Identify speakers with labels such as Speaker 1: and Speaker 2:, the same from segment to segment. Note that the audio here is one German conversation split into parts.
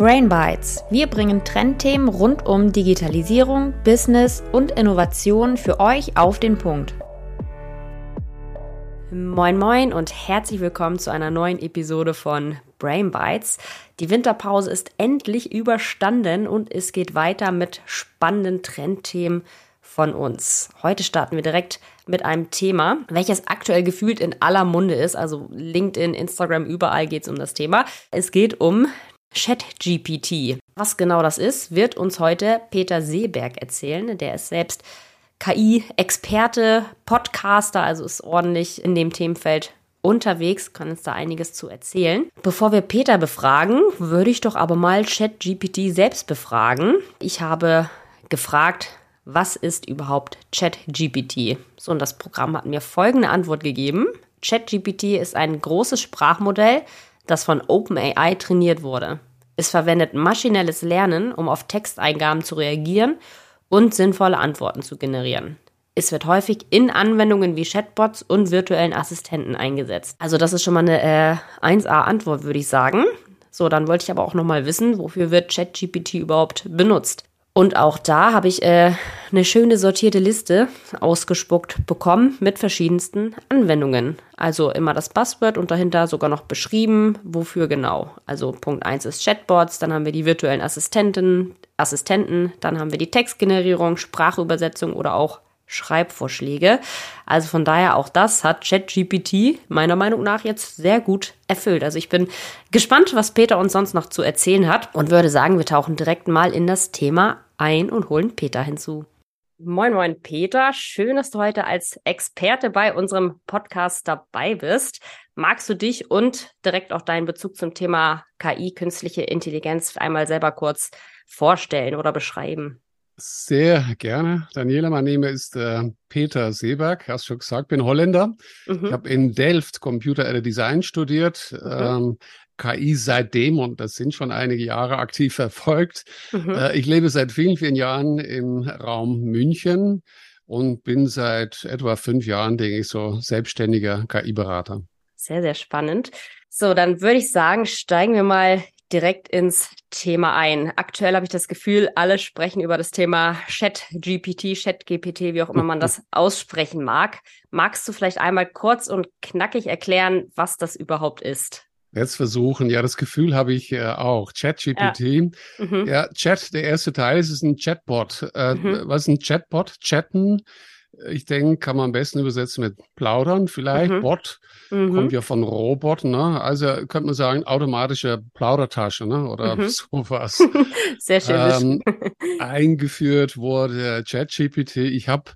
Speaker 1: Brain Bites. Wir bringen Trendthemen rund um Digitalisierung, Business und Innovation für euch auf den Punkt. Moin moin und herzlich willkommen zu einer neuen Episode von Brain Bites. Die Winterpause ist endlich überstanden und es geht weiter mit spannenden Trendthemen von uns. Heute starten wir direkt mit einem Thema, welches aktuell gefühlt in aller Munde ist. Also LinkedIn, Instagram, überall geht es um das Thema. Es geht um ChatGPT. Was genau das ist, wird uns heute Peter Seeberg erzählen. Der ist selbst KI-Experte, Podcaster, also ist ordentlich in dem Themenfeld unterwegs, kann uns da einiges zu erzählen. Bevor wir Peter befragen, würde ich doch aber mal ChatGPT selbst befragen. Ich habe gefragt, was ist überhaupt ChatGPT? So, und das Programm hat mir folgende Antwort gegeben. ChatGPT ist ein großes Sprachmodell, das von OpenAI trainiert wurde. Es verwendet maschinelles Lernen, um auf Texteingaben zu reagieren und sinnvolle Antworten zu generieren. Es wird häufig in Anwendungen wie Chatbots und virtuellen Assistenten eingesetzt. Also das ist schon mal eine äh, 1A-Antwort, würde ich sagen. So, dann wollte ich aber auch noch mal wissen, wofür wird ChatGPT überhaupt benutzt? Und auch da habe ich äh, eine schöne sortierte Liste ausgespuckt bekommen mit verschiedensten Anwendungen. Also immer das Buzzword und dahinter sogar noch beschrieben, wofür genau. Also Punkt 1 ist Chatbots, dann haben wir die virtuellen Assistenten, Assistenten, dann haben wir die Textgenerierung, Sprachübersetzung oder auch Schreibvorschläge. Also von daher auch das hat ChatGPT meiner Meinung nach jetzt sehr gut erfüllt. Also ich bin gespannt, was Peter uns sonst noch zu erzählen hat und würde sagen, wir tauchen direkt mal in das Thema ein und holen Peter hinzu. Moin, moin, Peter. Schön, dass du heute als Experte bei unserem Podcast dabei bist. Magst du dich und direkt auch deinen Bezug zum Thema KI, künstliche Intelligenz, einmal selber kurz vorstellen oder beschreiben?
Speaker 2: Sehr gerne. Daniela, mein Name ist äh, Peter Seeberg, hast schon gesagt, bin Holländer. Mhm. Ich habe in Delft Computer Aided Design studiert, mhm. ähm, KI seitdem und das sind schon einige Jahre aktiv verfolgt. Mhm. Äh, ich lebe seit vielen, vielen Jahren im Raum München und bin seit etwa fünf Jahren, denke ich, so selbstständiger KI-Berater.
Speaker 1: Sehr, sehr spannend. So, dann würde ich sagen, steigen wir mal direkt ins Thema ein. Aktuell habe ich das Gefühl, alle sprechen über das Thema Chat GPT, Chat GPT, wie auch immer man das aussprechen mag. Magst du vielleicht einmal kurz und knackig erklären, was das überhaupt ist?
Speaker 2: Jetzt versuchen, ja, das Gefühl habe ich äh, auch. ChatGPT. Ja. Mhm. ja, Chat, der erste Teil ist, ist ein Chatbot. Äh, mhm. Was ist ein Chatbot? Chatten ich denke, kann man am besten übersetzen mit plaudern vielleicht. Mhm. Bot mhm. kommt ja von Robot, ne? Also könnte man sagen, automatische Plaudertasche, ne? Oder mhm. sowas.
Speaker 1: Sehr schön.
Speaker 2: Ähm, eingeführt wurde ChatGPT. Ich habe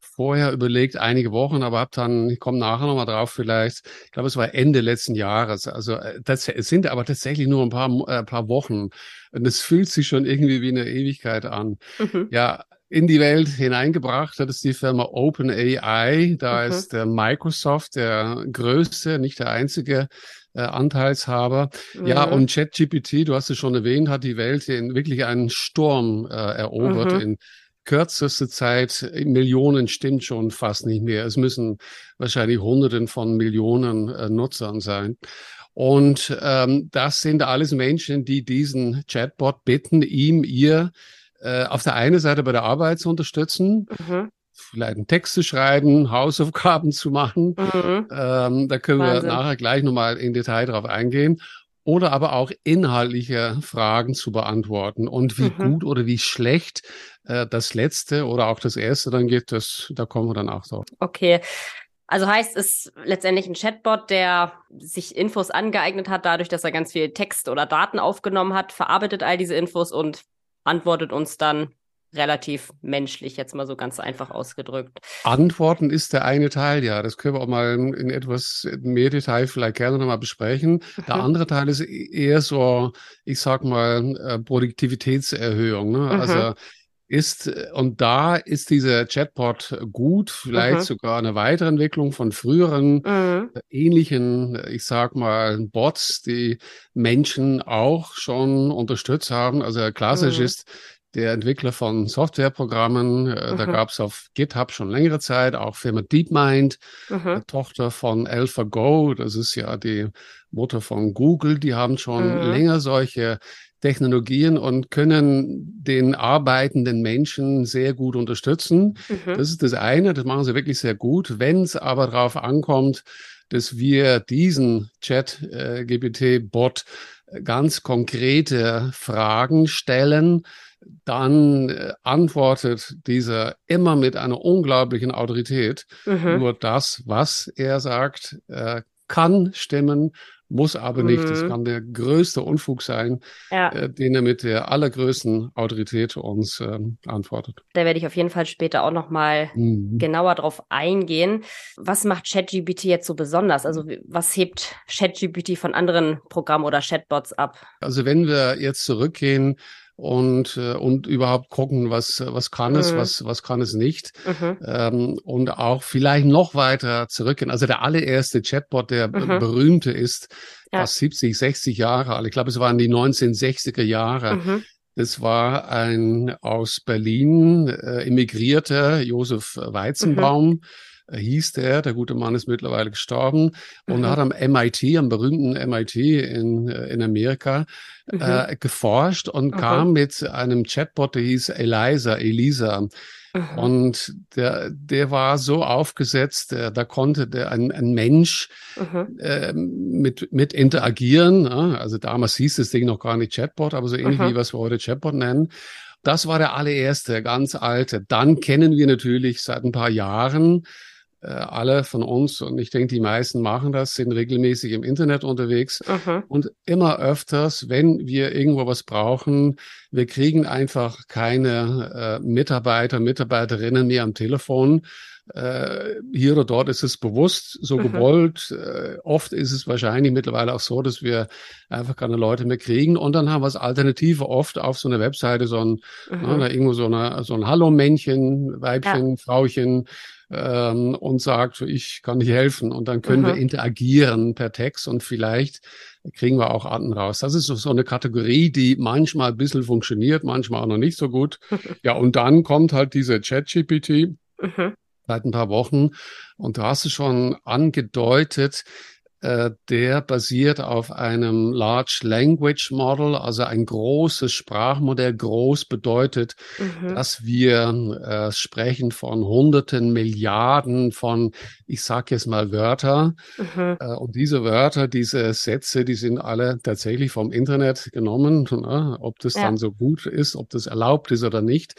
Speaker 2: vorher überlegt, einige Wochen, aber habe dann, ich komme nachher nochmal drauf vielleicht, ich glaube, es war Ende letzten Jahres. Also äh, das, es sind aber tatsächlich nur ein paar, äh, paar Wochen. Und es fühlt sich schon irgendwie wie eine Ewigkeit an. Mhm. Ja, in die Welt hineingebracht hat es die Firma OpenAI. Da mhm. ist der Microsoft der größte, nicht der einzige äh, Anteilshaber. Mhm. Ja, und ChatGPT, du hast es schon erwähnt, hat die Welt in wirklich einen Sturm äh, erobert. Mhm. In kürzester Zeit Millionen stimmt schon fast nicht mehr. Es müssen wahrscheinlich Hunderten von Millionen äh, Nutzern sein. Und ähm, das sind alles Menschen, die diesen Chatbot bitten, ihm ihr äh, auf der einen Seite bei der Arbeit zu unterstützen, mhm. vielleicht einen Text zu schreiben, Hausaufgaben zu machen. Mhm. Ähm, da können Wahnsinn. wir nachher gleich nochmal in Detail drauf eingehen. Oder aber auch inhaltliche Fragen zu beantworten. Und wie mhm. gut oder wie schlecht äh, das letzte oder auch das erste dann geht, das, da kommen wir dann auch drauf.
Speaker 1: Okay. Also heißt es letztendlich ein Chatbot, der sich Infos angeeignet hat, dadurch, dass er ganz viel Text oder Daten aufgenommen hat, verarbeitet all diese Infos und antwortet uns dann relativ menschlich, jetzt mal so ganz einfach ausgedrückt.
Speaker 2: Antworten ist der eine Teil, ja. Das können wir auch mal in etwas mehr Detail vielleicht gerne nochmal besprechen. Der mhm. andere Teil ist eher so, ich sag mal, äh, Produktivitätserhöhung. Ne? Mhm. Also ist, und da ist dieser Chatbot gut, vielleicht mhm. sogar eine Weiterentwicklung von früheren mhm. ähnlichen, ich sag mal, Bots, die Menschen auch schon unterstützt haben. Also klassisch mhm. ist der Entwickler von Softwareprogrammen. Äh. Da gab es auf GitHub schon längere Zeit auch Firma DeepMind. Tochter von AlphaGo. Das ist ja die Mutter von Google. Die haben schon mhm. länger solche Technologien und können den arbeitenden Menschen sehr gut unterstützen. Mhm. Das ist das eine, das machen sie wirklich sehr gut. Wenn es aber darauf ankommt, dass wir diesen Chat-GPT-Bot äh, ganz konkrete Fragen stellen, dann äh, antwortet dieser immer mit einer unglaublichen Autorität. Mhm. Nur das, was er sagt, äh, kann stimmen, muss aber nicht. Mhm. Das kann der größte Unfug sein, ja. äh, den er mit der allergrößten Autorität uns äh, antwortet.
Speaker 1: Da werde ich auf jeden Fall später auch nochmal mhm. genauer drauf eingehen. Was macht ChatGPT jetzt so besonders? Also was hebt ChatGPT von anderen Programmen oder Chatbots ab?
Speaker 2: Also wenn wir jetzt zurückgehen und, äh, und überhaupt gucken, was, was kann es, mhm. was, was kann es nicht. Mhm. Ähm, und auch vielleicht noch weiter zurückgehen. Also der allererste Chatbot, der mhm. berühmte ist, ja. fast 70, 60 Jahre alt. Ich glaube, es waren die 1960er Jahre. Mhm. Das war ein aus Berlin äh, emigrierter Josef Weizenbaum. Mhm hieß der. Der gute Mann ist mittlerweile gestorben und mhm. hat am MIT, am berühmten MIT in, äh, in Amerika, mhm. äh, geforscht und okay. kam mit einem Chatbot, der hieß Eliza, Elisa. Mhm. Und der, der war so aufgesetzt, der, da konnte der ein, ein Mensch mhm. äh, mit, mit interagieren. Ja? Also damals hieß das Ding noch gar nicht Chatbot, aber so ähnlich wie was wir heute Chatbot nennen. Das war der allererste, ganz alte. Dann kennen wir natürlich seit ein paar Jahren äh, alle von uns, und ich denke, die meisten machen das, sind regelmäßig im Internet unterwegs. Mhm. Und immer öfters, wenn wir irgendwo was brauchen, wir kriegen einfach keine äh, Mitarbeiter, Mitarbeiterinnen mehr am Telefon. Äh, hier oder dort ist es bewusst so mhm. gewollt. Äh, oft ist es wahrscheinlich mittlerweile auch so, dass wir einfach keine Leute mehr kriegen. Und dann haben wir als Alternative oft auf so einer Webseite so ein, na, irgendwo so, eine, so ein Hallo-Männchen, Weibchen, ja. Frauchen, ähm, und sagt, ich kann dir helfen. Und dann können mhm. wir interagieren per Text und vielleicht kriegen wir auch Arten raus. Das ist so eine Kategorie, die manchmal ein bisschen funktioniert, manchmal auch noch nicht so gut. ja, und dann kommt halt diese Chat-GPT. Mhm. Seit ein paar Wochen. Und du hast es schon angedeutet, der basiert auf einem Large Language Model, also ein großes Sprachmodell. Groß bedeutet, mhm. dass wir äh, sprechen von hunderten Milliarden von, ich sage jetzt mal Wörter. Mhm. Äh, und diese Wörter, diese Sätze, die sind alle tatsächlich vom Internet genommen. Ne? Ob das ja. dann so gut ist, ob das erlaubt ist oder nicht.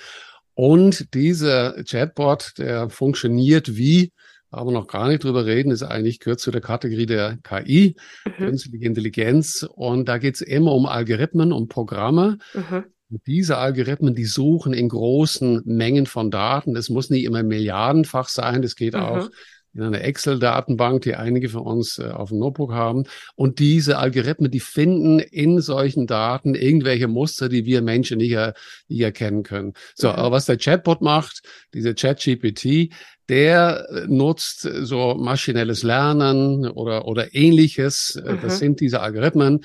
Speaker 2: Und dieser Chatbot, der funktioniert wie aber noch gar nicht drüber reden, ist eigentlich gehört zu der Kategorie der KI, mhm. künstliche Intelligenz. Und da geht es immer um Algorithmen, um Programme. Mhm. Und diese Algorithmen, die suchen in großen Mengen von Daten. Es muss nicht immer milliardenfach sein. Das geht mhm. auch in einer Excel-Datenbank, die einige von uns äh, auf dem Notebook haben. Und diese Algorithmen, die finden in solchen Daten irgendwelche Muster, die wir Menschen nicht, er, nicht erkennen können. So, aber was der Chatbot macht, diese ChatGPT, der äh, nutzt so maschinelles Lernen oder, oder ähnliches. Äh, mhm. Das sind diese Algorithmen.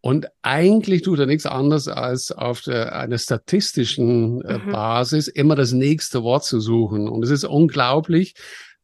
Speaker 2: Und eigentlich tut er nichts anderes, als auf der, einer statistischen äh, mhm. Basis immer das nächste Wort zu suchen. Und es ist unglaublich,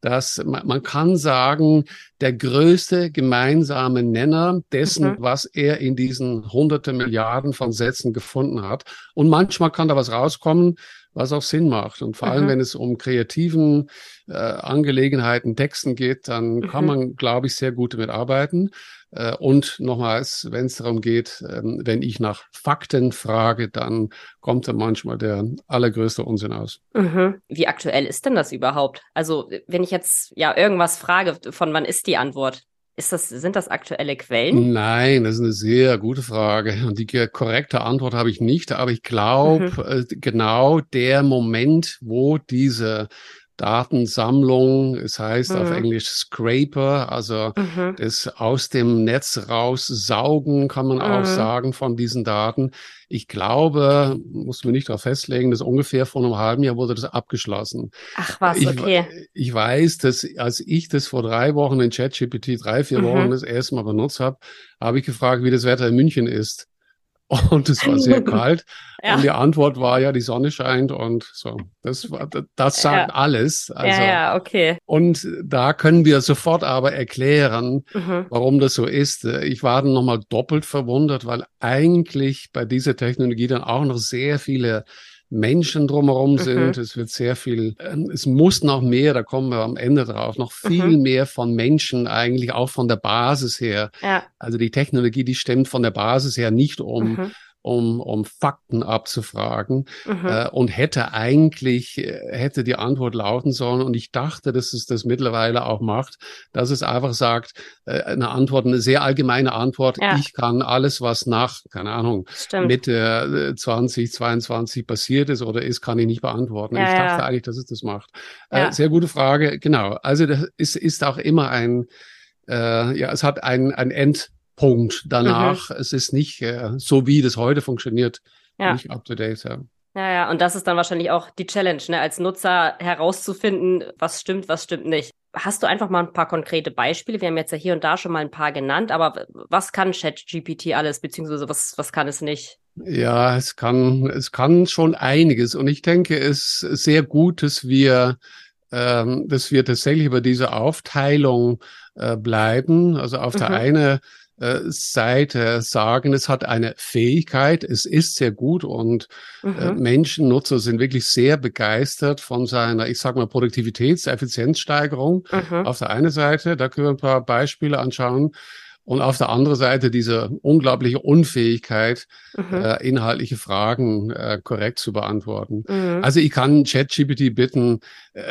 Speaker 2: dass man, man kann sagen, der größte gemeinsame Nenner dessen, mhm. was er in diesen hunderte Milliarden von Sätzen gefunden hat. Und manchmal kann da was rauskommen, was auch Sinn macht. Und vor allem, mhm. wenn es um kreativen äh, Angelegenheiten, Texten geht, dann mhm. kann man, glaube ich, sehr gut damit arbeiten. Äh, und nochmals, wenn es darum geht, äh, wenn ich nach Fakten frage, dann kommt da manchmal der allergrößte Unsinn aus.
Speaker 1: Mhm. Wie aktuell ist denn das überhaupt? Also, wenn ich jetzt ja irgendwas frage, von wann ist die Antwort? Ist das, sind das aktuelle Quellen?
Speaker 2: Nein, das ist eine sehr gute Frage. Und die korrekte Antwort habe ich nicht, aber ich glaube, mhm. Äh, genau der Moment, wo diese Datensammlung, es heißt mhm. auf Englisch Scraper, also mhm. das aus dem Netz raussaugen, kann man mhm. auch sagen, von diesen Daten. Ich glaube, muss man nicht darauf festlegen, dass ungefähr vor einem halben Jahr wurde das abgeschlossen.
Speaker 1: Ach was, okay.
Speaker 2: Ich, ich weiß, dass als ich das vor drei Wochen in ChatGPT drei, vier mhm. Wochen das erste Mal benutzt habe, habe ich gefragt, wie das Wetter in München ist. Und es war sehr kalt. ja. Und die Antwort war ja, die Sonne scheint und so. Das war, das sagt ja. alles.
Speaker 1: Also, ja, ja, okay.
Speaker 2: Und da können wir sofort aber erklären, mhm. warum das so ist. Ich war dann nochmal doppelt verwundert, weil eigentlich bei dieser Technologie dann auch noch sehr viele Menschen drumherum mhm. sind. Mhm. Es wird sehr viel, ähm, es muss noch mehr, da kommen wir am Ende drauf, noch viel mhm. mehr von Menschen eigentlich auch von der Basis her. Ja. Also die Technologie, die stimmt von der Basis her nicht um. Mhm um, um Fakten abzufragen mhm. äh, und hätte eigentlich, äh, hätte die Antwort lauten sollen. Und ich dachte, dass es das mittlerweile auch macht, dass es einfach sagt, äh, eine Antwort, eine sehr allgemeine Antwort, ja. ich kann alles, was nach, keine Ahnung, Stimmt. Mitte 2022 äh, passiert ist oder ist, kann ich nicht beantworten. Ja, ich dachte ja. eigentlich, dass es das macht. Äh, sehr gute Frage, genau. Also das ist, ist auch immer ein, äh, ja, es hat ein, ein End, Punkt danach. Mhm. Es ist nicht äh, so, wie das heute funktioniert, ja. nicht up to date. Ja.
Speaker 1: Ja, ja, und das ist dann wahrscheinlich auch die Challenge, ne, als Nutzer herauszufinden, was stimmt, was stimmt nicht. Hast du einfach mal ein paar konkrete Beispiele? Wir haben jetzt ja hier und da schon mal ein paar genannt, aber was kann ChatGPT alles, beziehungsweise was, was kann es nicht?
Speaker 2: Ja, es kann, es kann schon einiges. Und ich denke, es ist sehr gut, dass wir, ähm, dass wir tatsächlich über diese Aufteilung äh, bleiben. Also auf mhm. der eine äh, Seite sagen, es hat eine Fähigkeit, es ist sehr gut und äh, mhm. äh, Menschen, Nutzer sind wirklich sehr begeistert von seiner, ich sag mal, Produktivitäts-, Effizienzsteigerung. Mhm. Auf der einen Seite, da können wir ein paar Beispiele anschauen. Und auf der anderen Seite diese unglaubliche Unfähigkeit, mhm. äh, inhaltliche Fragen äh, korrekt zu beantworten. Mhm. Also ich kann ChatGPT bitten, äh,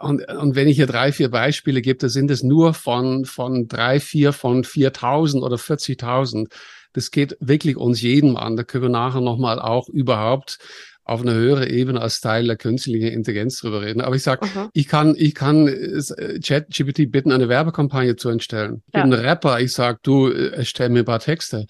Speaker 2: und, und wenn ich hier drei, vier Beispiele gebe, da sind es nur von, von drei, vier, von 4.000 oder 40.000. Das geht wirklich uns jedem an. Da können wir nachher nochmal auch überhaupt auf eine höhere Ebene als Teil der künstlichen Intelligenz drüber reden. Aber ich sage, ich kann, ich kann äh, ChatGPT bitten, eine Werbekampagne zu entstellen. Ich ja. bin ein Rapper, ich sage, du äh, erstell mir ein paar Texte.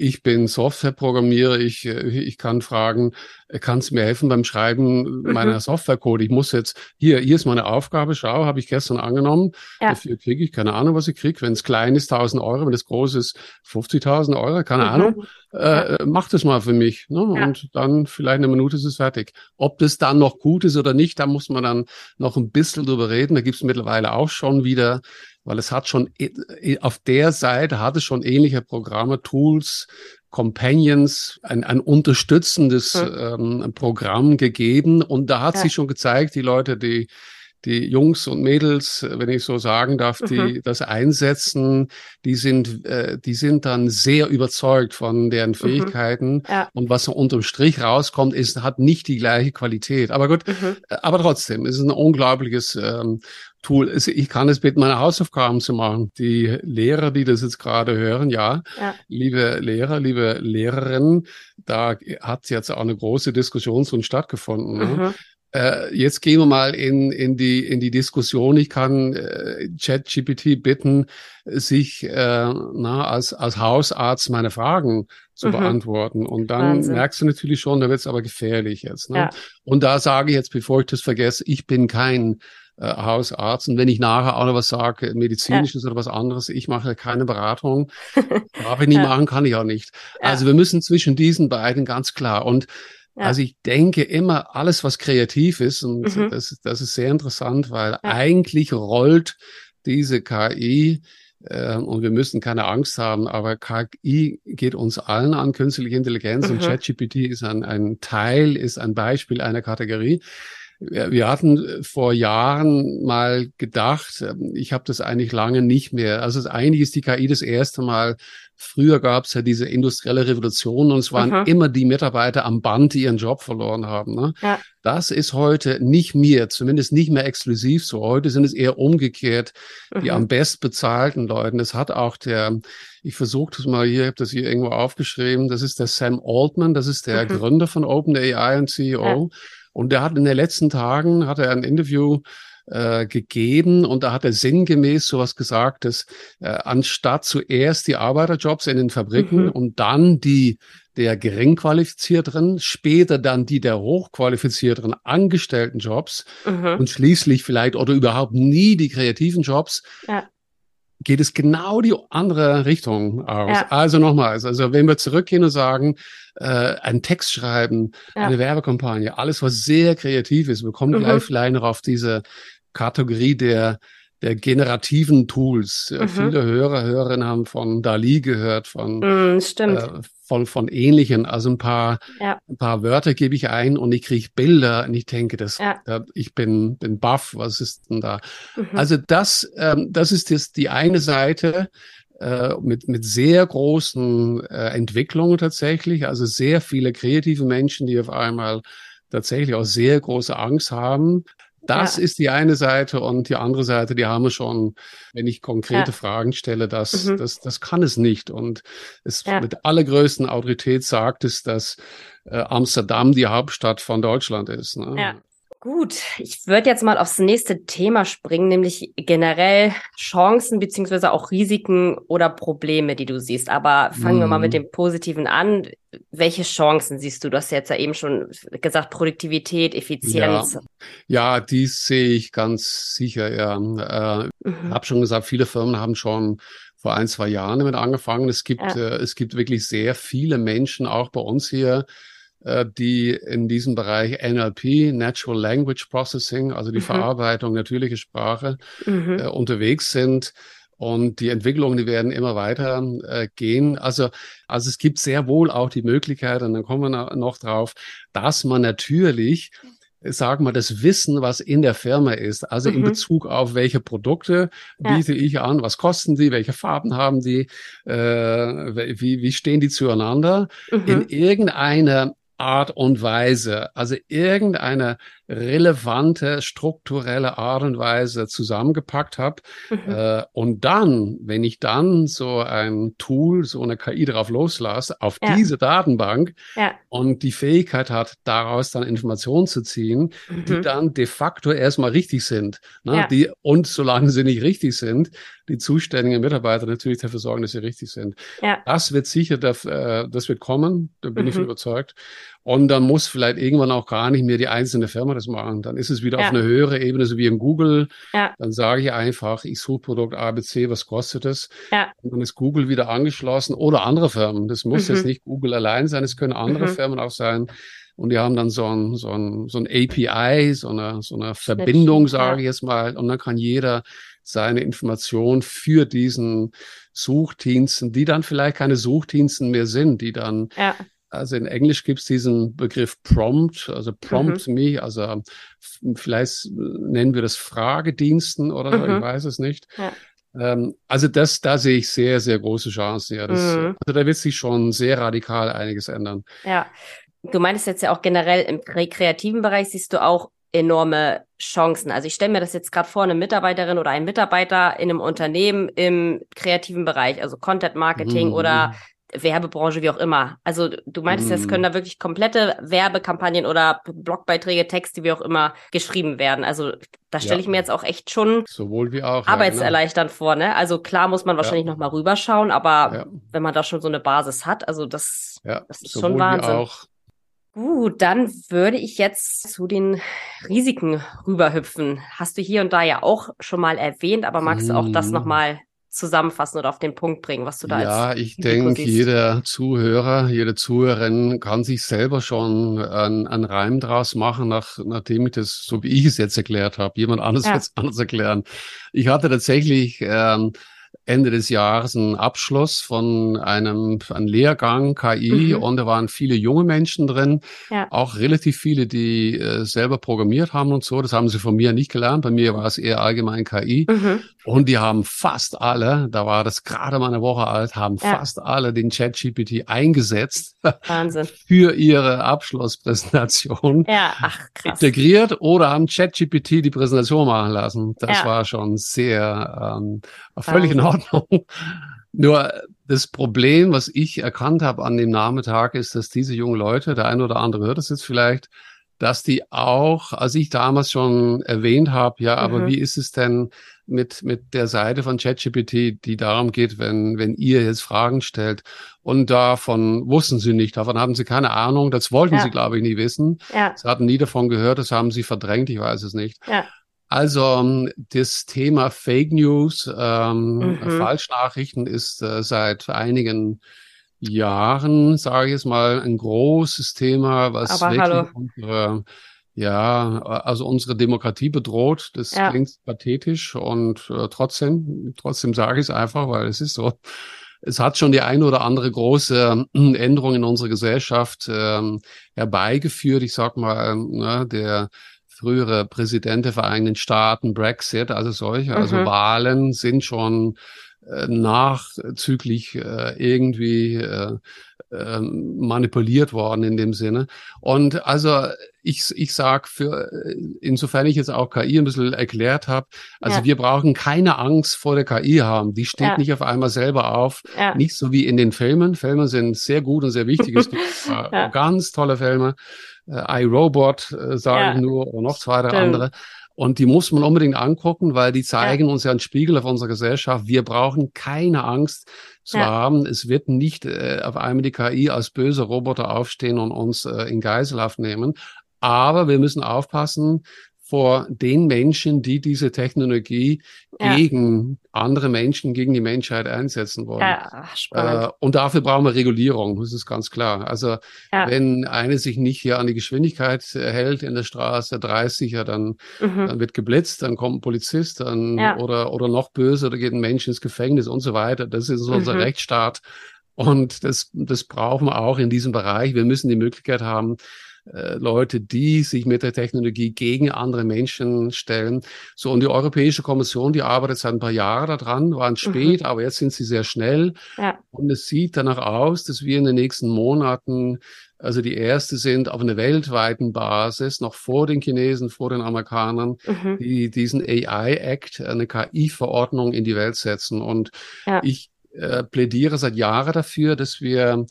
Speaker 2: Ich bin Softwareprogrammierer, ich, äh, ich kann fragen, kannst du mir helfen beim Schreiben mhm. meiner Softwarecode? Ich muss jetzt, hier, hier ist meine Aufgabe, schau, habe ich gestern angenommen. Ja. Dafür kriege ich keine Ahnung, was ich kriege. Wenn es klein ist, 1000 Euro, wenn es groß ist, 50.000 Euro, keine mhm. Ahnung. Äh, ja. Mach das mal für mich. Ne? Ja. Und dann vielleicht eine Minute ist es fertig. Ob das dann noch gut ist oder nicht, da muss man dann noch ein bisschen drüber reden. Da gibt es mittlerweile auch schon wieder weil es hat schon auf der Seite hat es schon ähnliche Programme, Tools, Companions, ein, ein unterstützendes mhm. ähm, Programm gegeben. Und da hat ja. sich schon gezeigt, die Leute, die die Jungs und Mädels, wenn ich so sagen darf, die mhm. das einsetzen, die sind, äh, die sind dann sehr überzeugt von deren mhm. Fähigkeiten. Mhm. Ja. Und was so unterm Strich rauskommt, ist, hat nicht die gleiche Qualität. Aber gut, mhm. Äh, aber trotzdem, es ist ein unglaubliches ähm, Tool. Ich kann es bitten, meine Hausaufgaben zu machen. Die Lehrer, die das jetzt gerade hören, ja, ja. liebe Lehrer, liebe Lehrerinnen, da hat jetzt auch eine große Diskussion schon stattgefunden. Ne? Äh, jetzt gehen wir mal in, in, die, in die Diskussion. Ich kann äh, ChatGPT bitten, sich äh, na, als, als Hausarzt meine Fragen zu mhm. beantworten. Und dann Wahnsinn. merkst du natürlich schon, da wird es aber gefährlich jetzt. Ne? Ja. Und da sage ich jetzt, bevor ich das vergesse, ich bin kein äh, Hausarzt. Und wenn ich nachher auch noch was sage, medizinisches ja. oder was anderes, ich mache keine Beratung. Darf ich nicht ja. machen, kann ich auch nicht. Also wir müssen zwischen diesen beiden ganz klar. Und ja. Also ich denke immer, alles, was kreativ ist, und mhm. das, das ist sehr interessant, weil ja. eigentlich rollt diese KI, äh, und wir müssen keine Angst haben, aber KI geht uns allen an, künstliche Intelligenz mhm. und ChatGPT ist ein, ein Teil, ist ein Beispiel einer Kategorie. Wir hatten vor Jahren mal gedacht, ähm, ich habe das eigentlich lange nicht mehr. Also eigentlich ist die KI das erste Mal Früher gab es ja diese industrielle Revolution und es waren mhm. immer die Mitarbeiter am Band, die ihren Job verloren haben. Ne? Ja. Das ist heute nicht mehr, zumindest nicht mehr exklusiv so. Heute sind es eher umgekehrt, mhm. die am best bezahlten Leuten. Das hat auch der, ich versuche das mal hier, ich habe das hier irgendwo aufgeschrieben, das ist der Sam Altman, das ist der mhm. Gründer von OpenAI und CEO. Ja. Und der hat in den letzten Tagen, hat er ein Interview äh, gegeben und da hat er sinngemäß sowas gesagt, dass äh, anstatt zuerst die Arbeiterjobs in den Fabriken mhm. und dann die der geringqualifizierteren, später dann die der hochqualifizierteren Angestelltenjobs mhm. und schließlich vielleicht oder überhaupt nie die kreativen Jobs, ja geht es genau die andere Richtung aus.
Speaker 1: Ja.
Speaker 2: Also nochmals, also wenn wir zurückgehen und sagen, äh, einen Text schreiben,
Speaker 1: Ja.
Speaker 2: eine Werbekampagne, alles was sehr kreativ ist, wir kommen
Speaker 1: Mhm.
Speaker 2: gleich vielleicht noch auf diese Kategorie der der generativen Tools. Äh,
Speaker 1: Mhm.
Speaker 2: Viele Hörer, Hörerinnen haben von Dali gehört, von
Speaker 1: Mm,
Speaker 2: äh, von von ähnlichen. Also ein paar
Speaker 1: Ja.
Speaker 2: ein paar Wörter gebe ich ein und ich kriege Bilder und ich denke, das,
Speaker 1: Ja.
Speaker 2: da, ich bin bin baff. Was ist denn da?
Speaker 1: Mhm.
Speaker 2: Also das, ähm, das ist jetzt die eine Seite äh, mit, mit sehr großen äh, Entwicklungen tatsächlich. Also sehr viele kreative Menschen, die auf einmal tatsächlich auch sehr große Angst haben. Das
Speaker 1: Ja.
Speaker 2: ist die eine Seite und die andere Seite, die haben wir schon, wenn ich konkrete
Speaker 1: Ja.
Speaker 2: Fragen stelle, das,
Speaker 1: Mhm.
Speaker 2: das, das kann es nicht. Und es
Speaker 1: Ja.
Speaker 2: mit allergrößten Autorität sagt es, dass äh, Amsterdam die Hauptstadt von Deutschland ist. Ne?
Speaker 1: Ja. Gut, ich würde jetzt mal aufs nächste Thema springen, nämlich generell Chancen beziehungsweise auch Risiken oder Probleme, die du siehst. Aber fangen wir mal
Speaker 2: Mhm.
Speaker 1: mit dem Positiven an. Welche Chancen siehst du? Du hast ja jetzt ja eben schon gesagt, Produktivität, Effizienz.
Speaker 2: Ja, dies sehe ich ganz sicher, ja. Äh, Ich
Speaker 1: Mhm.
Speaker 2: habe schon gesagt, viele Firmen haben schon vor ein, zwei Jahren damit angefangen. Es gibt,
Speaker 1: Ja.
Speaker 2: äh, es gibt wirklich sehr viele Menschen, auch bei uns hier, die in diesem Bereich NLP, Natural Language Processing, also die
Speaker 1: Mhm.
Speaker 2: Verarbeitung natürlicher Sprache,
Speaker 1: Mhm.
Speaker 2: äh, unterwegs sind. Und die Entwicklungen, die werden immer weiter äh, gehen. Also, also es gibt sehr wohl auch die Möglichkeit, und dann kommen wir noch drauf, dass man natürlich, äh, sagen wir, das Wissen, was in der Firma ist, also in
Speaker 1: Mhm.
Speaker 2: Bezug auf welche Produkte
Speaker 1: Ja.
Speaker 2: biete ich an, was kosten die, welche Farben haben die, äh, wie, wie stehen die zueinander, in
Speaker 1: Mhm.
Speaker 2: irgendeiner Art und Weise, also irgendeine relevante, strukturelle Art und Weise zusammengepackt habe.
Speaker 1: Mhm.
Speaker 2: Äh, und dann, wenn ich dann so ein Tool, so eine KI drauf loslasse, auf
Speaker 1: Ja.
Speaker 2: diese Datenbank
Speaker 1: Ja.
Speaker 2: und die Fähigkeit hat, daraus dann Informationen zu ziehen, die
Speaker 1: Mhm.
Speaker 2: dann de facto erstmal richtig sind. Ne?
Speaker 1: Ja.
Speaker 2: Die, und solange sie nicht richtig sind, die zuständigen Mitarbeiter natürlich dafür sorgen, dass sie richtig sind.
Speaker 1: Ja.
Speaker 2: Das wird sicher, das, äh, das wird kommen, da bin ich
Speaker 1: Mhm.
Speaker 2: von überzeugt. Und dann muss vielleicht irgendwann auch gar nicht mehr die einzelne Firma das machen. Dann ist es wieder
Speaker 1: Ja.
Speaker 2: auf einer höhere Ebene, so wie in Google.
Speaker 1: Ja.
Speaker 2: Dann sage ich einfach, ich suche Produkt ABC, was kostet es?
Speaker 1: Ja.
Speaker 2: Und dann ist Google wieder angeschlossen oder andere Firmen. Das muss
Speaker 1: Mhm.
Speaker 2: jetzt nicht Google allein sein, es können andere
Speaker 1: Mhm.
Speaker 2: Firmen auch sein. Und die haben dann so ein, so ein, so ein API, so eine, so eine Verbindung, sage ich jetzt mal. Und dann kann jeder seine Information für diesen Suchdiensten, die dann vielleicht keine Suchdiensten mehr sind, die dann
Speaker 1: Ja.
Speaker 2: Also in Englisch gibt es diesen Begriff Prompt, also Prompt me, also f- vielleicht nennen wir das Fragediensten oder so,
Speaker 1: Mhm.
Speaker 2: ich weiß es nicht.
Speaker 1: Ja.
Speaker 2: Ähm, also das, da sehe ich sehr, sehr große Chancen. Ja, das,
Speaker 1: Mhm.
Speaker 2: also da wird sich schon sehr radikal einiges ändern.
Speaker 1: Ja, du meintest jetzt ja auch generell im kre kreativen Bereich siehst du auch enorme Chancen. Also ich stelle mir das jetzt gerade vor, eine Mitarbeiterin oder ein Mitarbeiter in einem Unternehmen im kreativen Bereich, also Content Marketing
Speaker 2: Mhm.
Speaker 1: oder Werbebranche, wie auch immer. Also du meintest,
Speaker 2: Mhm.
Speaker 1: können da wirklich komplette Werbekampagnen oder Blogbeiträge, Texte, wie auch immer, geschrieben werden. Also da stelle
Speaker 2: Ja.
Speaker 1: ich mir jetzt auch echt schon
Speaker 2: Sowohl wie auch. ja, genau.
Speaker 1: arbeitserleichternd vor, ne? Also klar muss man wahrscheinlich noch mal rüberschauen, aber
Speaker 2: Ja,
Speaker 1: wenn man da schon so eine Basis hat, also das,
Speaker 2: ja,
Speaker 1: das ist
Speaker 2: sowohl
Speaker 1: schon
Speaker 2: wie
Speaker 1: Wahnsinn.
Speaker 2: auch.
Speaker 1: Gut, dann würde ich jetzt zu den Risiken rüberhüpfen. Hast du hier und da ja auch schon mal erwähnt, aber magst du auch das
Speaker 2: Mhm.
Speaker 1: nochmal zusammenfassen oder auf den Punkt bringen, was du da
Speaker 2: Ja, ich denke, jeder Zuhörer, jede Zuhörerin kann sich selber schon einen, einen Reim draus machen, nach, nachdem ich das, so wie ich es jetzt erklärt habe. Jemand anderes
Speaker 1: Ja.
Speaker 2: wird es anders erklären. Ich hatte tatsächlich ähm, Ende des Jahres einen Abschluss von einem, einem Lehrgang KI
Speaker 1: Mhm.
Speaker 2: und da waren viele junge Menschen drin,
Speaker 1: Ja.
Speaker 2: auch relativ viele, die äh, selber programmiert haben und so. Das haben sie von mir nicht gelernt. Bei mir war es eher allgemein KI.
Speaker 1: Mhm.
Speaker 2: Und die haben fast alle, da war das gerade mal eine Woche alt, haben
Speaker 1: Ja.
Speaker 2: fast alle den ChatGPT eingesetzt
Speaker 1: Wahnsinn.
Speaker 2: für ihre Abschlusspräsentation.
Speaker 1: Ja, ach krass.
Speaker 2: Integriert oder haben ChatGPT die Präsentation machen lassen. Das
Speaker 1: Ja.
Speaker 2: war schon sehr ähm, völlig in. Ordnung. Nur das Problem, was ich erkannt habe an dem Nachmittag, ist, dass diese jungen Leute, der eine oder andere hört es jetzt vielleicht, dass die auch, als ich damals schon erwähnt habe, ja, aber
Speaker 1: Mhm.
Speaker 2: wie ist es denn mit, mit der Seite von ChatGPT, die darum geht, wenn, wenn ihr jetzt Fragen stellt und davon wussten sie nicht, davon haben sie keine Ahnung, das wollten
Speaker 1: Ja.
Speaker 2: sie, glaube ich, nie wissen.
Speaker 1: Ja,
Speaker 2: Sie hatten nie davon gehört, das haben sie verdrängt, ich weiß es nicht.
Speaker 1: ja,
Speaker 2: Also das Thema Fake News, ähm, mhm. Falschnachrichten ist äh, seit einigen Jahren, sage ich jetzt mal, ein großes Thema, was
Speaker 1: Aber
Speaker 2: wirklich
Speaker 1: hallo.
Speaker 2: unsere, ja, also unsere Demokratie bedroht. Das
Speaker 1: Ja.
Speaker 2: klingt pathetisch und äh, trotzdem, trotzdem sage ich es einfach, weil es ist so. Es hat schon die eine oder andere große äh, Änderung in unserer Gesellschaft ähm, herbeigeführt. Ich sag mal, ne, der frühere Präsident der Vereinigten Staaten, Brexit, also solche, also
Speaker 1: Mhm.
Speaker 2: Wahlen sind schon äh, nachzüglich äh, irgendwie äh, äh, manipuliert worden in dem Sinne. Und also ich, ich sag für, äh, insofern ich jetzt auch KI ein bisschen erklärt habe, also
Speaker 1: Ja.
Speaker 2: wir brauchen keine Angst vor der KI haben. Die steht
Speaker 1: Ja.
Speaker 2: nicht auf einmal selber auf.
Speaker 1: Ja.
Speaker 2: Nicht so wie in den Filmen. Filme sind sehr gut und sehr wichtig. Es gibt ganz tolle Filme. Äh, iRobot, äh, sage ich nur, oder noch zwei, drei andere. Und die muss man unbedingt angucken, weil die zeigen uns ja einen Spiegel auf unserer Gesellschaft. Wir brauchen keine Angst zu
Speaker 1: Ja.
Speaker 2: haben. Es wird nicht äh, auf einmal die KI als böse Roboter aufstehen und uns äh, in Geiselhaft nehmen. Aber wir müssen aufpassen vor den Menschen, die diese Technologie
Speaker 1: Ja.
Speaker 2: gegen andere Menschen, gegen die Menschheit einsetzen wollen.
Speaker 1: Ja, spannend.
Speaker 2: Äh, und dafür brauchen wir Regulierung, das ist ganz klar. Also
Speaker 1: Ja.
Speaker 2: wenn eine sich nicht hier an die Geschwindigkeit äh, hält in der Straße, 30, ja, dann,
Speaker 1: mhm.
Speaker 2: dann wird geblitzt, dann kommt ein Polizist, dann
Speaker 1: Ja.
Speaker 2: oder oder noch böse, da geht ein Mensch ins Gefängnis und so weiter. Das ist unser
Speaker 1: Mhm.
Speaker 2: Rechtsstaat. Und das, das brauchen wir auch in diesem Bereich. Wir müssen die Möglichkeit haben, äh, Leute, die sich mit der Technologie gegen andere Menschen stellen. So, und die Europäische Kommission, die arbeitet seit ein paar Jahren daran, waren spät, aber jetzt sind sie sehr schnell.
Speaker 1: Ja.
Speaker 2: Und es sieht danach aus, dass wir in den nächsten Monaten also die erste sind auf einer weltweiten Basis, noch vor den Chinesen, vor den Amerikanern,
Speaker 1: Mhm.
Speaker 2: die diesen AI Act, eine KI-Verordnung in die Welt setzen. Und
Speaker 1: Ja.
Speaker 2: ich äh, plädiere seit Jahren dafür, dass wir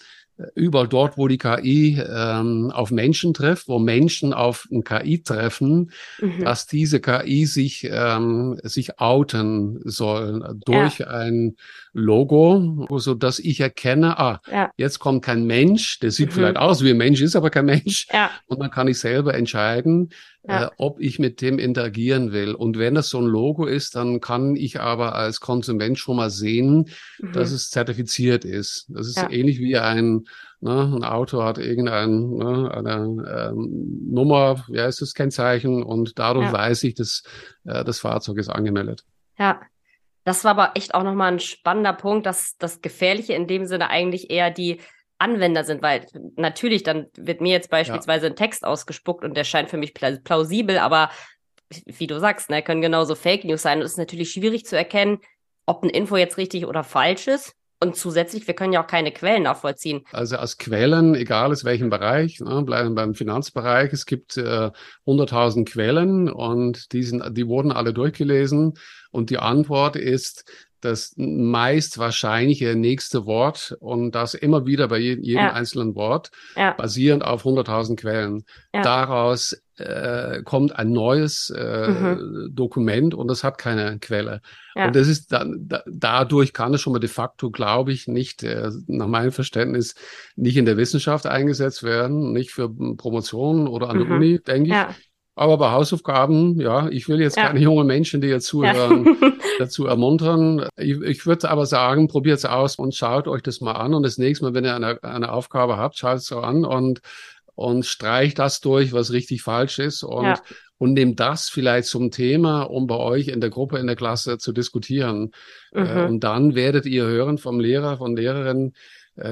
Speaker 2: überall dort, wo die KI ähm, auf Menschen trifft, wo Menschen auf ein KI treffen,
Speaker 1: Mhm.
Speaker 2: dass diese KI sich, ähm, sich outen soll durch ein Logo, so dass ich erkenne, ah,
Speaker 1: Ja.
Speaker 2: jetzt kommt kein Mensch, der sieht
Speaker 1: Mhm.
Speaker 2: vielleicht aus wie ein Mensch, ist aber kein Mensch.
Speaker 1: Ja.
Speaker 2: Und dann kann ich selber entscheiden,
Speaker 1: Ja.
Speaker 2: äh, ob ich mit dem interagieren will. Und wenn das so ein Logo ist, dann kann ich aber als Konsument schon mal sehen,
Speaker 1: Mhm.
Speaker 2: dass es zertifiziert ist. Das ist
Speaker 1: Ja.
Speaker 2: ähnlich wie ein, ne, ein Auto hat irgendein, ne, eine ähm, Nummer, wie heißt das Kennzeichen und dadurch
Speaker 1: Ja.
Speaker 2: weiß ich, dass äh, das Fahrzeug ist angemeldet.
Speaker 1: Ja, das war aber echt auch nochmal ein spannender Punkt, dass das Gefährliche in dem Sinne eigentlich eher die Anwender sind, weil natürlich, dann wird mir jetzt beispielsweise ein Text ausgespuckt und der scheint für mich pla- plausibel, aber wie du sagst, ne, können genauso Fake News sein. Und es ist natürlich schwierig zu erkennen, ob eine Info jetzt richtig oder falsch ist. Und zusätzlich, wir können ja auch keine Quellen nachvollziehen.
Speaker 2: Also als Quellen, egal aus welchem Bereich, ne, bleiben beim Finanzbereich. Es gibt äh, 100.000 Quellen und die, sind, die wurden alle durchgelesen. Und die Antwort ist das meist wahrscheinliche nächste Wort und das immer wieder bei je, jedem
Speaker 1: Ja.
Speaker 2: einzelnen Wort,
Speaker 1: Ja,
Speaker 2: basierend auf 100.000 Quellen.
Speaker 1: Ja.
Speaker 2: Daraus äh, kommt ein neues äh, Dokument und das hat keine Quelle. Und das ist dann, da, dadurch kann es schon mal de facto, glaube ich, nicht, äh, nach meinem Verständnis, nicht in der Wissenschaft eingesetzt werden, nicht für Promotion oder an der
Speaker 1: Mhm.
Speaker 2: Uni, denke ich. Aber bei Hausaufgaben, ja, ich will jetzt
Speaker 1: Ja.
Speaker 2: keine jungen Menschen, die jetzt zuhören,
Speaker 1: ja.
Speaker 2: dazu ermuntern. Ich, ich würde aber sagen, probiert es aus und schaut euch das mal an. Und das nächste Mal, wenn ihr eine, eine Aufgabe habt, schaut es so an und, und streicht das durch, was richtig falsch ist und,
Speaker 1: Ja.
Speaker 2: und nehmt das vielleicht zum Thema, um bei euch in der Gruppe, in der Klasse zu diskutieren. Äh,
Speaker 1: Mhm.
Speaker 2: und dann werdet ihr hören vom Lehrer, von Lehrerin, äh,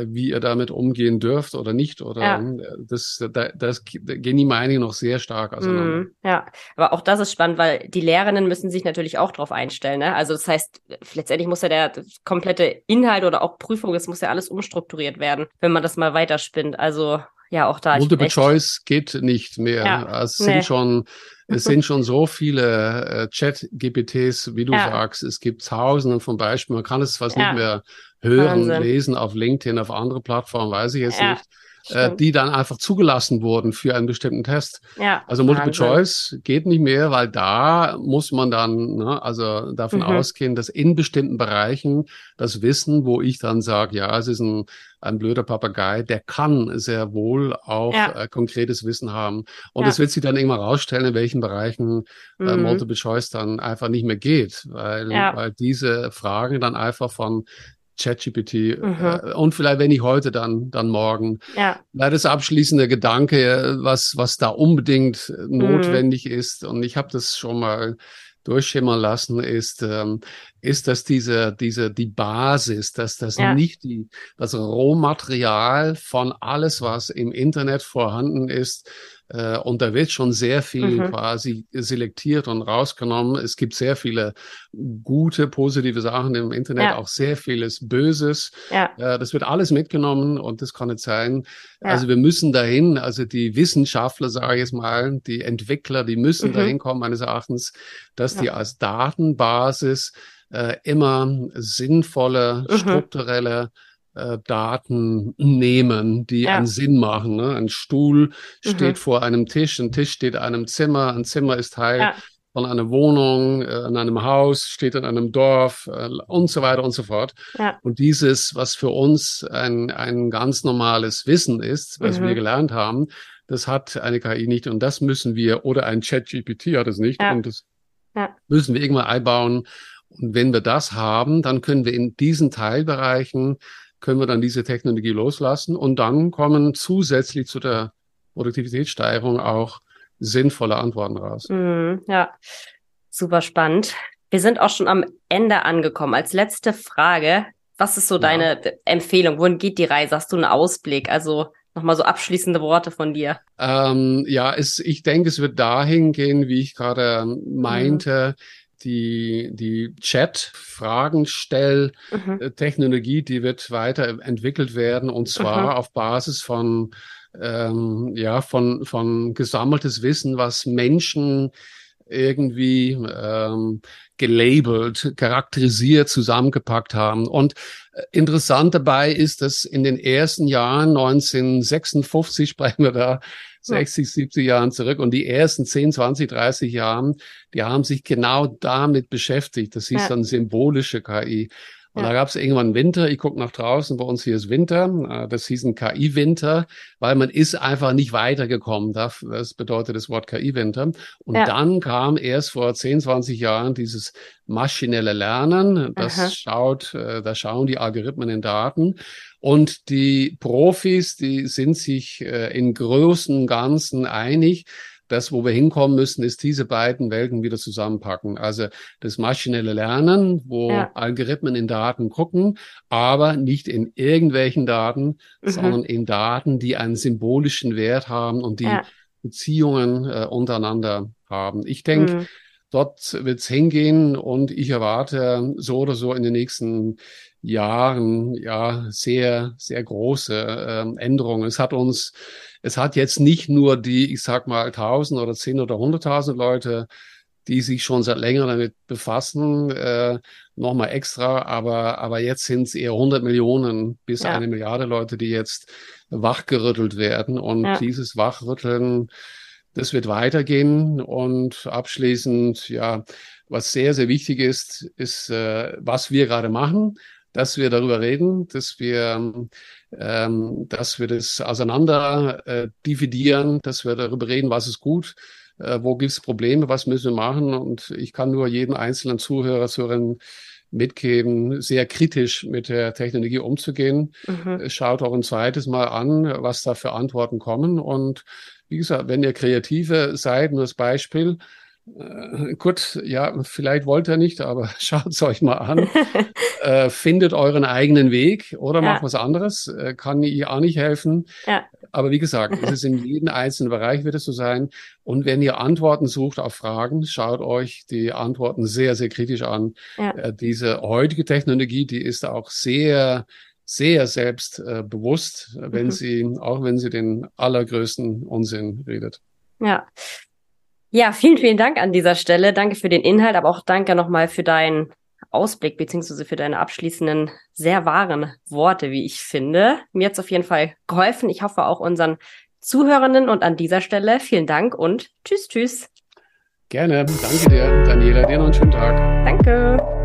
Speaker 2: wie ihr damit umgehen dürft oder nicht. Oder
Speaker 1: Ja.
Speaker 2: äh, das, da, das da gehen die Meinungen noch sehr stark auseinander.
Speaker 1: Mhm, ja, aber auch das ist spannend, weil die Lehrerinnen müssen sich natürlich auch darauf einstellen. Ne? Also das heißt, letztendlich muss ja der komplette Inhalt oder auch Prüfung, das muss ja alles umstrukturiert werden, wenn man das mal weiterspinnt. Also ja, auch da.
Speaker 2: Multiple Choice geht nicht mehr.
Speaker 1: Ja,
Speaker 2: es
Speaker 1: nee.
Speaker 2: sind schon, es sind schon so viele äh, Chat-GPTs, wie du
Speaker 1: Ja.
Speaker 2: sagst. Es gibt tausende von Beispielen. Man kann es fast
Speaker 1: Ja.
Speaker 2: nicht mehr hören,
Speaker 1: Wahnsinn.
Speaker 2: lesen auf LinkedIn, auf andere Plattformen, weiß ich jetzt
Speaker 1: Ja.
Speaker 2: nicht. äh, die dann einfach zugelassen wurden für einen bestimmten Test.
Speaker 1: Ja,
Speaker 2: also Multiple Wahnsinn. Choice geht nicht mehr, weil da muss man dann ne, also davon mhm. ausgehen, dass in bestimmten Bereichen das Wissen, wo ich dann sage, ja, es ist ein ein blöder Papagei, der kann sehr wohl auch ja. äh, konkretes Wissen haben. Und ja. das wird sich dann irgendwann rausstellen, in welchen Bereichen äh, mhm. Multiple Choice dann einfach nicht mehr geht, weil, ja. weil diese Fragen dann einfach von ChatGPT mhm. äh, und vielleicht wenn ich heute dann dann morgen. Ja. Leider das abschließende Gedanke, was was da unbedingt mhm. notwendig ist und ich habe das schon mal durchschimmern lassen, ist, ähm, ist, dass diese, diese, die Basis, dass das ja. nicht die, das Rohmaterial von alles, was im Internet vorhanden ist, äh, und da wird schon sehr viel mhm. quasi selektiert und rausgenommen. Es gibt sehr viele gute, positive Sachen im Internet, ja. auch sehr vieles Böses. Ja. Äh, das wird alles mitgenommen und das kann nicht sein. Ja. Also wir müssen dahin, also die Wissenschaftler, sage ich jetzt mal, die Entwickler, die müssen mhm. dahin kommen, meines Erachtens, dass die als Datenbasis äh, immer sinnvolle, mhm. strukturelle äh, Daten nehmen, die ja. einen Sinn machen. Ne? Ein Stuhl steht mhm. vor einem Tisch, ein Tisch steht in einem Zimmer, ein Zimmer ist Teil ja. von einer Wohnung, äh, in einem Haus, steht in einem Dorf äh, und so weiter und so fort. Ja. Und dieses, was für uns ein, ein ganz normales Wissen ist, was mhm. wir gelernt haben, das hat eine KI nicht und das müssen wir, oder ein Chat-GPT hat es nicht und das müssen wir irgendwann einbauen. Und wenn wir das haben, dann können wir in diesen Teilbereichen können wir dann diese Technologie loslassen und dann kommen zusätzlich zu der Produktivitätssteigerung auch sinnvolle Antworten raus.
Speaker 1: Mm, ja, super spannend. Wir sind auch schon am Ende angekommen. Als letzte Frage, was ist so ja. deine Empfehlung? Wohin geht die Reise? Hast du einen Ausblick? Also nochmal so abschließende Worte von dir.
Speaker 2: Ähm, ja, es, ich denke, es wird dahin gehen, wie ich gerade meinte. Mhm die, die Chat-Fragenstell-Technologie, mhm. die wird weiterentwickelt werden und zwar mhm. auf Basis von, ähm, ja, von, von gesammeltes Wissen, was Menschen irgendwie ähm, gelabelt, charakterisiert, zusammengepackt haben. Und äh, interessant dabei ist, dass in den ersten Jahren 1956 sprechen wir da 60, 70 Jahren zurück. Und die ersten 10, 20, 30 Jahren, die haben sich genau damit beschäftigt. Das hieß ja. dann symbolische KI. Und ja. da gab es irgendwann Winter. Ich gucke nach draußen, bei uns hier ist Winter. Äh, das hieß ein KI-Winter, weil man ist einfach nicht weitergekommen. Das bedeutet das Wort KI-Winter. Und ja. dann kam erst vor 10, 20 Jahren dieses maschinelle Lernen. Das Aha. schaut, äh, da schauen die Algorithmen in Daten. Und die Profis, die sind sich äh, in großen Ganzen einig, das, wo wir hinkommen müssen, ist diese beiden Welten wieder zusammenpacken. Also das maschinelle Lernen, wo ja. Algorithmen in Daten gucken, aber nicht in irgendwelchen Daten, mhm. sondern in Daten, die einen symbolischen Wert haben und die ja. Beziehungen äh, untereinander haben. Ich denke, mhm. dort wird's hingehen und ich erwarte so oder so in den nächsten Jahren ja sehr, sehr große äh, Änderungen. Es hat uns es hat jetzt nicht nur die, ich sag mal, 1000 oder 10 oder 100.000 Leute, die sich schon seit längerem damit befassen, äh, nochmal extra, aber, aber jetzt sind es eher 100 Millionen bis ja. eine Milliarde Leute, die jetzt wachgerüttelt werden. Und ja. dieses Wachrütteln, das wird weitergehen. Und abschließend, ja, was sehr, sehr wichtig ist, ist, äh, was wir gerade machen, dass wir darüber reden, dass wir ähm, dass wir das auseinander äh, dividieren, dass wir darüber reden, was ist gut, äh, wo gibt es Probleme, was müssen wir machen. Und ich kann nur jeden einzelnen Zuhörer, Zuhörerin mitgeben, sehr kritisch mit der Technologie umzugehen. Mhm. Schaut auch ein zweites Mal an, was da für Antworten kommen. Und wie gesagt, wenn ihr Kreative seid, nur das Beispiel, äh, gut, ja, vielleicht wollt ihr nicht, aber schaut es euch mal an. äh, findet euren eigenen Weg oder ja. macht was anderes. Äh, kann ihr auch nicht helfen. Ja. Aber wie gesagt, es ist in jedem einzelnen Bereich wird es so sein. Und wenn ihr Antworten sucht auf Fragen, schaut euch die Antworten sehr, sehr kritisch an. Ja. Äh, diese heutige Technologie, die ist auch sehr, sehr selbstbewusst, äh, wenn mhm. sie, auch wenn sie den allergrößten Unsinn redet.
Speaker 1: Ja, ja, vielen, vielen Dank an dieser Stelle. Danke für den Inhalt, aber auch danke nochmal für deinen Ausblick beziehungsweise für deine abschließenden, sehr wahren Worte, wie ich finde. Mir hat's auf jeden Fall geholfen. Ich hoffe auch unseren Zuhörenden und an dieser Stelle vielen Dank und tschüss, tschüss.
Speaker 2: Gerne. Danke dir, Daniela. Dir noch einen schönen Tag.
Speaker 1: Danke.